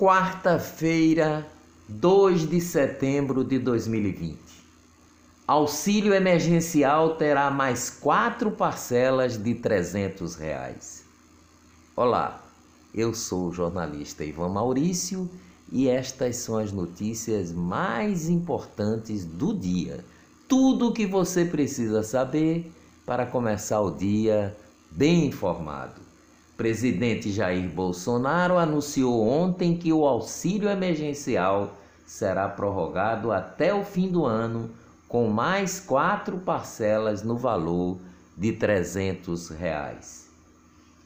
Quarta-feira, 2 de setembro de 2020. Auxílio emergencial terá mais quatro parcelas de 300 reais. Olá, eu sou o jornalista Ivan Maurício e estas são as notícias mais importantes do dia. Tudo o que você precisa saber para começar o dia bem informado. Presidente Jair Bolsonaro anunciou ontem que o auxílio emergencial será prorrogado até o fim do ano, com mais quatro parcelas no valor de 300 reais.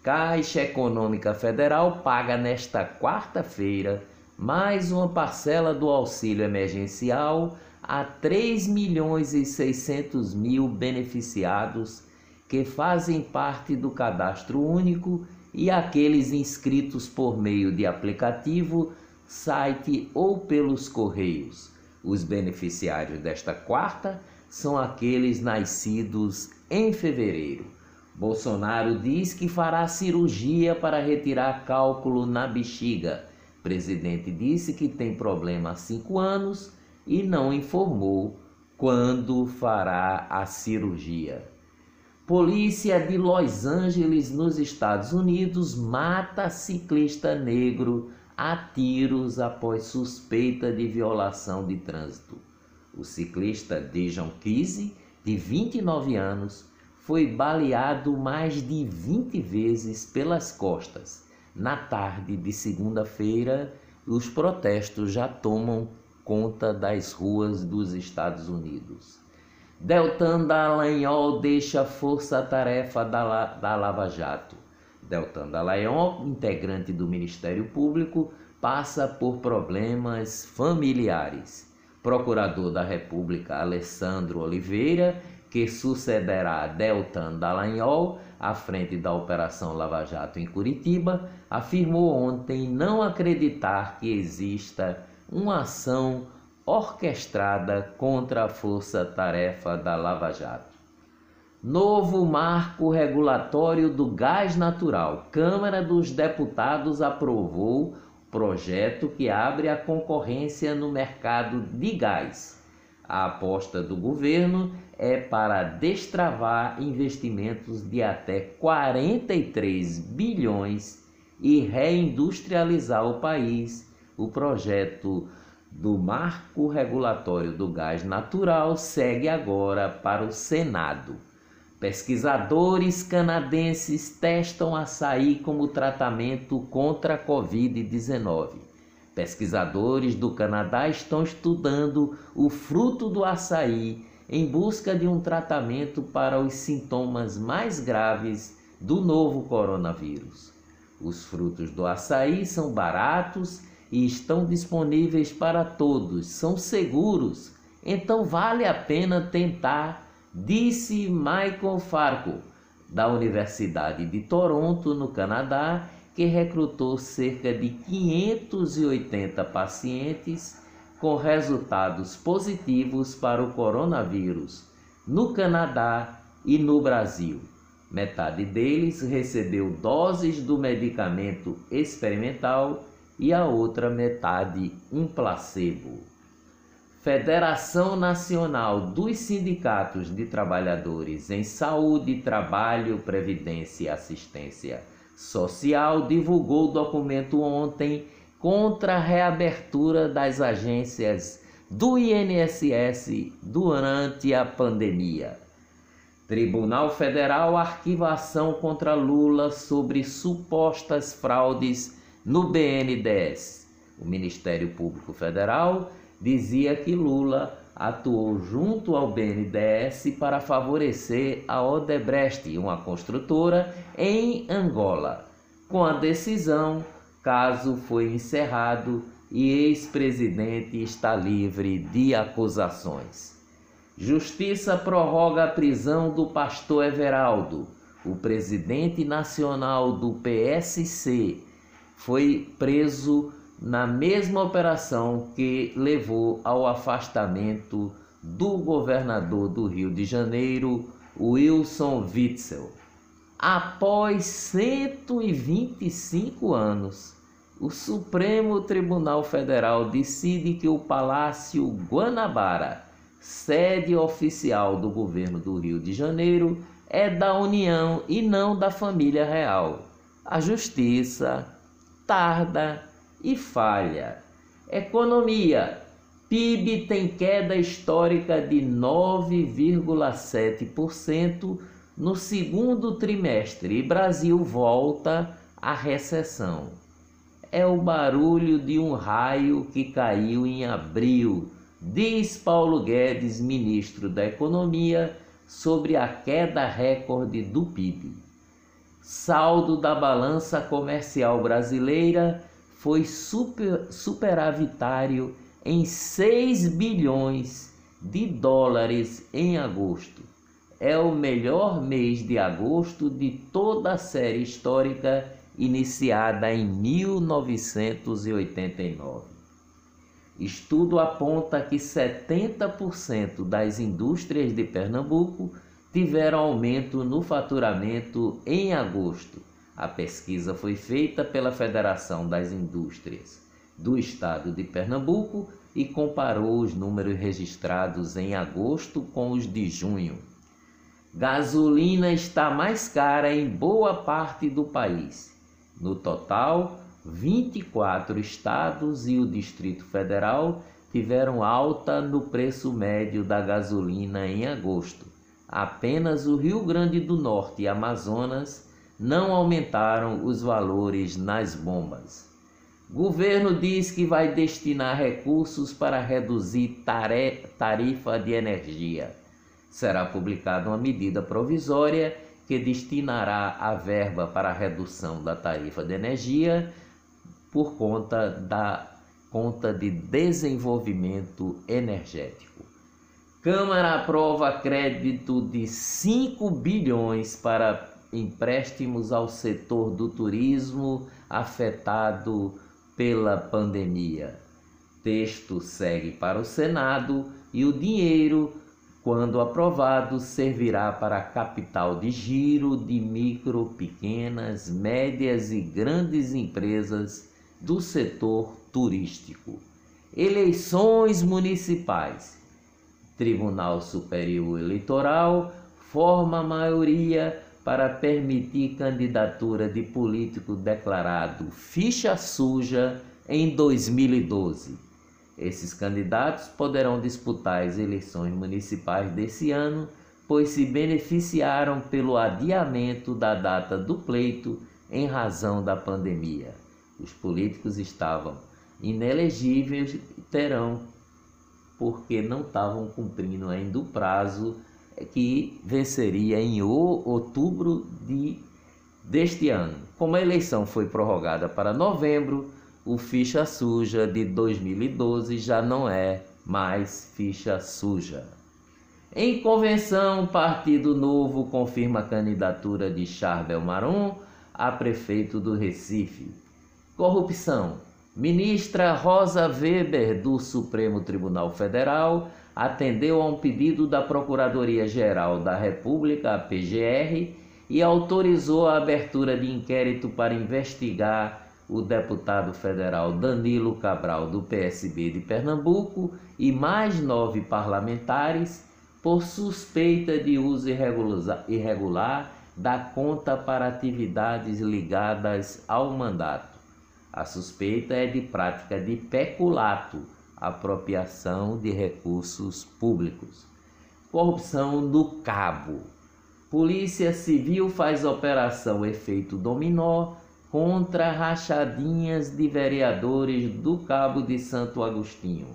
Caixa Econômica Federal paga nesta quarta-feira mais uma parcela do auxílio emergencial a 3 milhões e 600 mil beneficiados que fazem parte do cadastro único e aqueles inscritos por meio de aplicativo, site ou pelos correios. Os beneficiários desta quarta são aqueles nascidos em fevereiro. Bolsonaro diz que fará cirurgia para retirar cálculo na bexiga. O presidente disse que tem problema há cinco anos e não informou quando fará a cirurgia. Polícia de Los Angeles, nos Estados Unidos, mata ciclista negro a tiros após suspeita de violação de trânsito. O ciclista Dejon Kise, de 29 anos, foi baleado mais de 20 vezes pelas costas. Na tarde de segunda-feira, os protestos já tomam conta das ruas dos Estados Unidos. Deltan Dallagnol deixa força-tarefa da, da Lava Jato. Deltan Dallagnol, integrante do Ministério Público, passa por problemas familiares. Procurador da República Alessandro Oliveira, que sucederá Deltan Dallagnol à frente da Operação Lava Jato em Curitiba, afirmou ontem não acreditar que exista uma ação orquestrada contra a força-tarefa da Lava Jato. Novo marco regulatório do gás natural. Câmara dos Deputados aprovou projeto que abre a concorrência no mercado de gás. A aposta do governo é para destravar investimentos de até 43 bilhões e reindustrializar o país. O projeto do Marco Regulatório do Gás Natural segue agora para o Senado. Pesquisadores canadenses testam açaí como tratamento contra a Covid-19. Pesquisadores do Canadá estão estudando o fruto do açaí em busca de um tratamento para os sintomas mais graves do novo coronavírus. Os frutos do açaí são baratos e estão disponíveis para todos, são seguros, então vale a pena tentar, disse Michael Farco, da Universidade de Toronto, no Canadá, que recrutou cerca de 580 pacientes com resultados positivos para o coronavírus no Canadá e no Brasil. Metade deles recebeu doses do medicamento experimental e a outra metade um placebo. Federação Nacional dos Sindicatos de Trabalhadores em Saúde, Trabalho, Previdência e Assistência Social divulgou documento ontem contra a reabertura das agências do INSS durante a pandemia. Tribunal Federal arquiva ação contra Lula sobre supostas fraudes no BNDES. O Ministério Público Federal dizia que Lula atuou junto ao BNDES para favorecer a Odebrecht, uma construtora, em Angola. Com a decisão, caso foi encerrado e ex-presidente está livre de acusações. Justiça prorroga a prisão do pastor Everaldo, o presidente nacional do PSC, foi preso na mesma operação que levou ao afastamento do governador do Rio de Janeiro, Wilson Witzel. Após 125 anos, o Supremo Tribunal Federal decide que o Palácio Guanabara, sede oficial do governo do Rio de Janeiro, é da União e não da família real. A justiça tarda e falha. Economia. PIB tem queda histórica de 9,7% no segundo trimestre e Brasil volta à recessão. É o barulho de um raio que caiu em abril, diz Paulo Guedes, ministro da Economia, sobre a queda recorde do PIB. Saldo da balança comercial brasileira foi super, superavitário em 6 bilhões de dólares em agosto. É o melhor mês de agosto de toda a série histórica iniciada em 1989. Estudo aponta que 70% das indústrias de Pernambuco tiveram aumento no faturamento em agosto. A pesquisa foi feita pela Federação das Indústrias do Estado de Pernambuco e comparou os números registrados em agosto com os de junho. Gasolina está mais cara em boa parte do país. No total, 24 estados e o Distrito Federal tiveram alta no preço médio da gasolina em agosto. Apenas o Rio Grande do Norte e Amazonas não aumentaram os valores nas bombas. Governo diz que vai destinar recursos para reduzir tarifa de energia. Será publicada uma medida provisória que destinará a verba para a redução da tarifa de energia por conta da conta de desenvolvimento energético. Câmara aprova crédito de 5 bilhões para empréstimos ao setor do turismo afetado pela pandemia. Texto segue para o Senado e o dinheiro, quando aprovado, servirá para capital de giro de micro, pequenas, médias e grandes empresas do setor turístico. Eleições municipais. Tribunal Superior Eleitoral forma maioria para permitir candidatura de político declarado ficha suja em 2012. Esses candidatos poderão disputar as eleições municipais desse ano, pois se beneficiaram pelo adiamento da data do pleito em razão da pandemia os políticos estavam inelegíveis e terão, porque não estavam cumprindo ainda o prazo que venceria em outubro de, deste ano. Como a eleição foi prorrogada para novembro, o ficha suja de 2012 já não é mais ficha suja. Em convenção, Partido Novo confirma a candidatura de Charbel Maron a prefeito do Recife. Corrupção. Ministra Rosa Weber, do Supremo Tribunal Federal, atendeu a um pedido da Procuradoria-Geral da República, a PGR, e autorizou a abertura de inquérito para investigar o deputado federal Danilo Cabral, do PSB de Pernambuco, e mais nove parlamentares por suspeita de uso irregular da conta para atividades ligadas ao mandato. A suspeita é de prática de peculato, apropriação de recursos públicos. Corrupção no cabo. Polícia Civil faz operação efeito dominó contra rachadinhas de vereadores do Cabo de Santo Agostinho.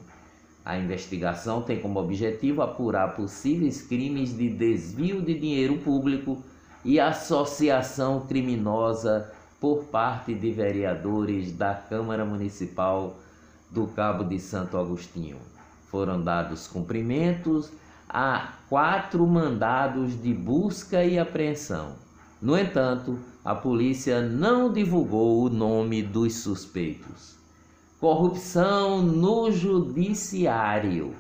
A investigação tem como objetivo apurar possíveis crimes de desvio de dinheiro público e associação criminosa por parte de vereadores da Câmara Municipal do Cabo de Santo Agostinho. Foram dados cumprimentos a quatro mandados de busca e apreensão. No entanto, a polícia não divulgou o nome dos suspeitos. Corrupção no Judiciário.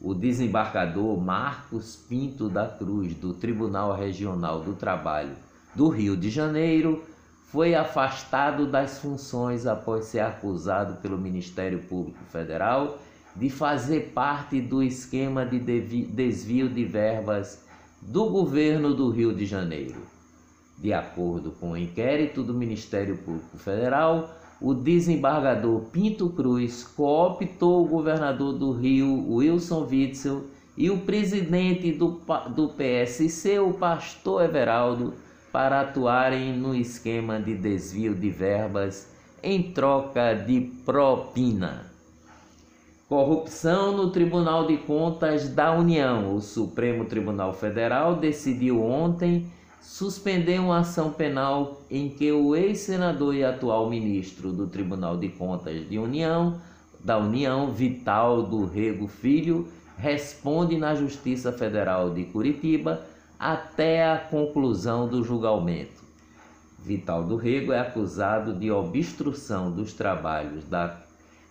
O desembargador Marcos Pinto da Cruz, do Tribunal Regional do Trabalho do Rio de Janeiro, foi afastado das funções após ser acusado pelo Ministério Público Federal de fazer parte do esquema de desvio de verbas do governo do Rio de Janeiro. De acordo com o inquérito do Ministério Público Federal, o desembargador Pinto Cruz cooptou o governador do Rio, Wilson Witzel, e o presidente do, do PSC, o pastor Everaldo, para atuarem no esquema de desvio de verbas em troca de propina. Corrupção no Tribunal de Contas da União. O Supremo Tribunal Federal decidiu ontem suspender uma ação penal em que o ex-senador e atual ministro do Tribunal de Contas de União, da União, Vital do Rego Filho, responde na Justiça Federal de Curitiba até a conclusão do julgamento. Vital do Rego é acusado de obstrução dos trabalhos da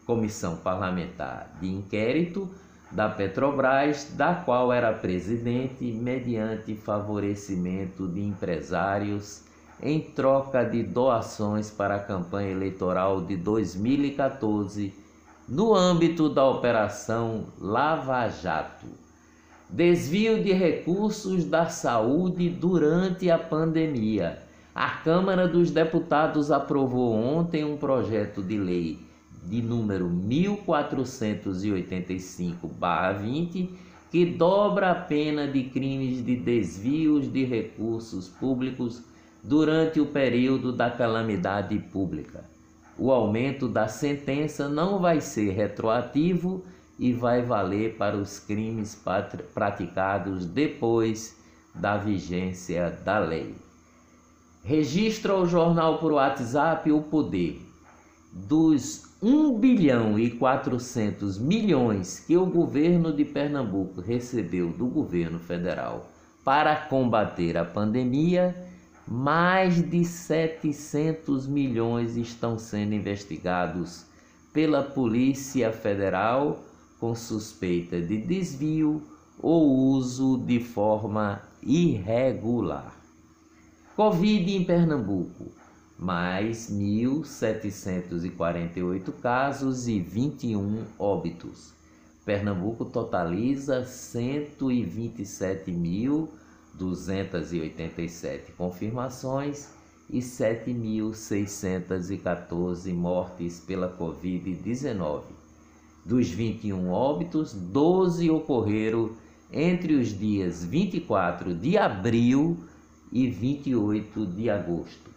Comissão Parlamentar de Inquérito da Petrobras, da qual era presidente, mediante favorecimento de empresários em troca de doações para a campanha eleitoral de 2014, no âmbito da Operação Lava Jato. Desvio de recursos da saúde durante a pandemia. A Câmara dos Deputados aprovou ontem um projeto de lei de número 1485-20, que dobra a pena de crimes de desvios de recursos públicos durante o período da calamidade pública. O aumento da sentença não vai ser retroativo e vai valer para os crimes praticados depois da vigência da lei. Registra o jornal por WhatsApp o poder dos 1 bilhão e 400 milhões que o governo de Pernambuco recebeu do governo federal para combater a pandemia, mais de 700 milhões estão sendo investigados pela Polícia Federal com suspeita de desvio ou uso de forma irregular. Covid em Pernambuco mais 1.748 casos e 21 óbitos. Pernambuco totaliza 127.287 confirmações e 7.614 mortes pela Covid-19. Dos 21 óbitos, 12 ocorreram entre os dias 24 de abril e 28 de agosto.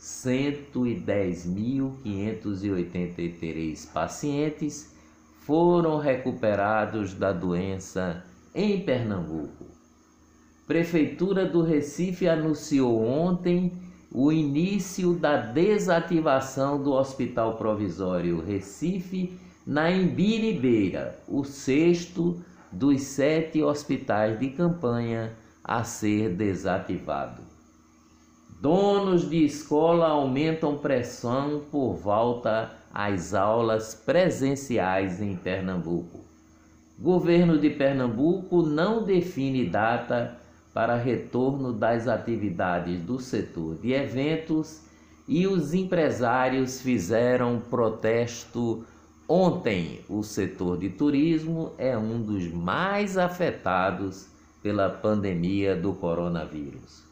110.583 pacientes foram recuperados da doença em Pernambuco. Prefeitura do Recife anunciou ontem o início da desativação do Hospital Provisório Recife na Embiribeira, o sexto dos sete hospitais de campanha a ser desativado. Donos de escola aumentam pressão por volta às aulas presenciais em Pernambuco. Governo de Pernambuco não define data para retorno das atividades do setor de eventos e os empresários fizeram protesto ontem. O setor de turismo é um dos mais afetados pela pandemia do coronavírus.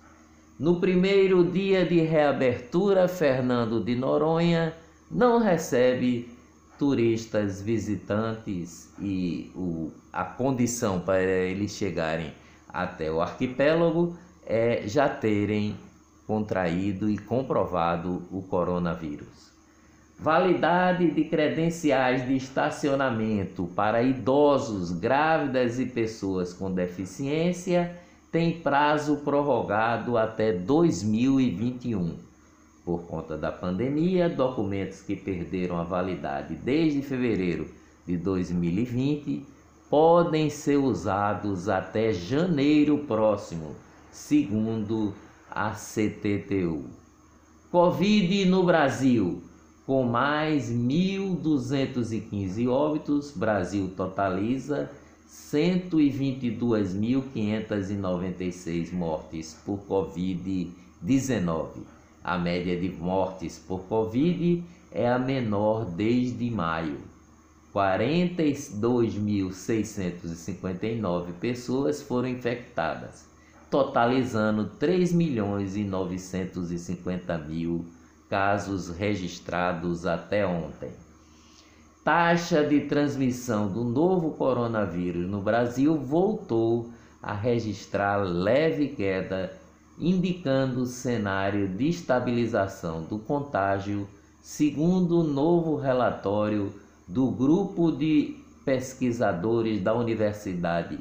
No primeiro dia de reabertura, Fernando de Noronha não recebe turistas visitantes e o, a condição para eles chegarem até o arquipélago é já terem contraído e comprovado o coronavírus. Validade de credenciais de estacionamento para idosos, grávidas e pessoas com deficiência tem prazo prorrogado até 2021. Por conta da pandemia, documentos que perderam a validade desde fevereiro de 2020 podem ser usados até janeiro próximo, segundo a CTTU. Covid no Brasil. Com mais 1.215 óbitos, Brasil totaliza 122.596 mortes por Covid-19. A média de mortes por Covid é a menor desde maio. 42.659 pessoas foram infectadas, totalizando 3 milhões e 950 mil casos registrados até ontem. Taxa de transmissão do novo coronavírus no Brasil voltou a registrar leve queda, indicando cenário de estabilização do contágio, segundo o novo relatório do grupo de pesquisadores da Universidade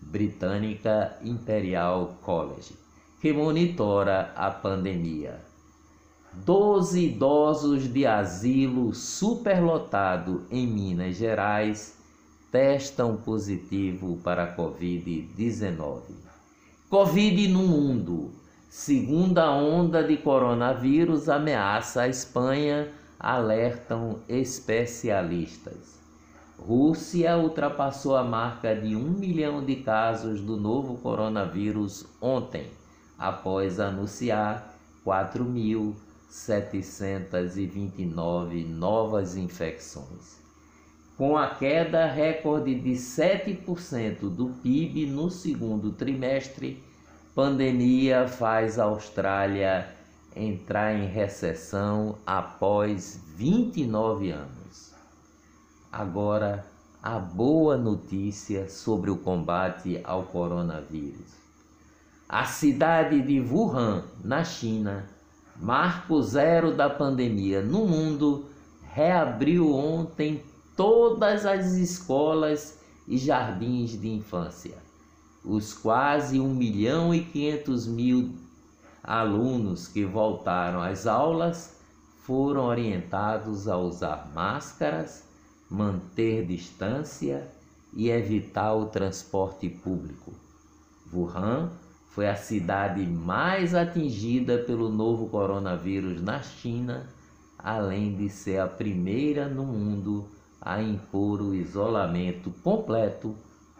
Britânica Imperial College, que monitora a pandemia. Doze idosos de asilo superlotado em Minas Gerais testam positivo para a Covid-19. Covid no mundo. Segunda onda de coronavírus ameaça a Espanha alertam especialistas. Rússia ultrapassou a marca de um milhão de casos do novo coronavírus ontem, após anunciar 4.729 novas infecções. Com a queda recorde de 7% do PIB no segundo trimestre, pandemia faz a Austrália entrar em recessão após 29 anos. Agora, a boa notícia sobre o combate ao coronavírus. A cidade de Wuhan, na China, marco zero da pandemia no mundo, reabriu ontem todas as escolas e jardins de infância. Os quase 1 milhão e 500 mil alunos que voltaram às aulas foram orientados a usar máscaras, manter distância e evitar o transporte público. Wuhan foi a cidade mais atingida pelo novo coronavírus na China, além de ser a primeira no mundo a impor o isolamento completo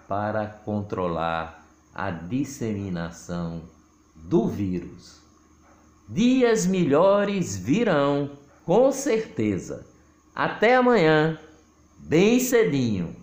para controlar a disseminação do vírus. Dias melhores virão, com certeza. Até amanhã, bem cedinho.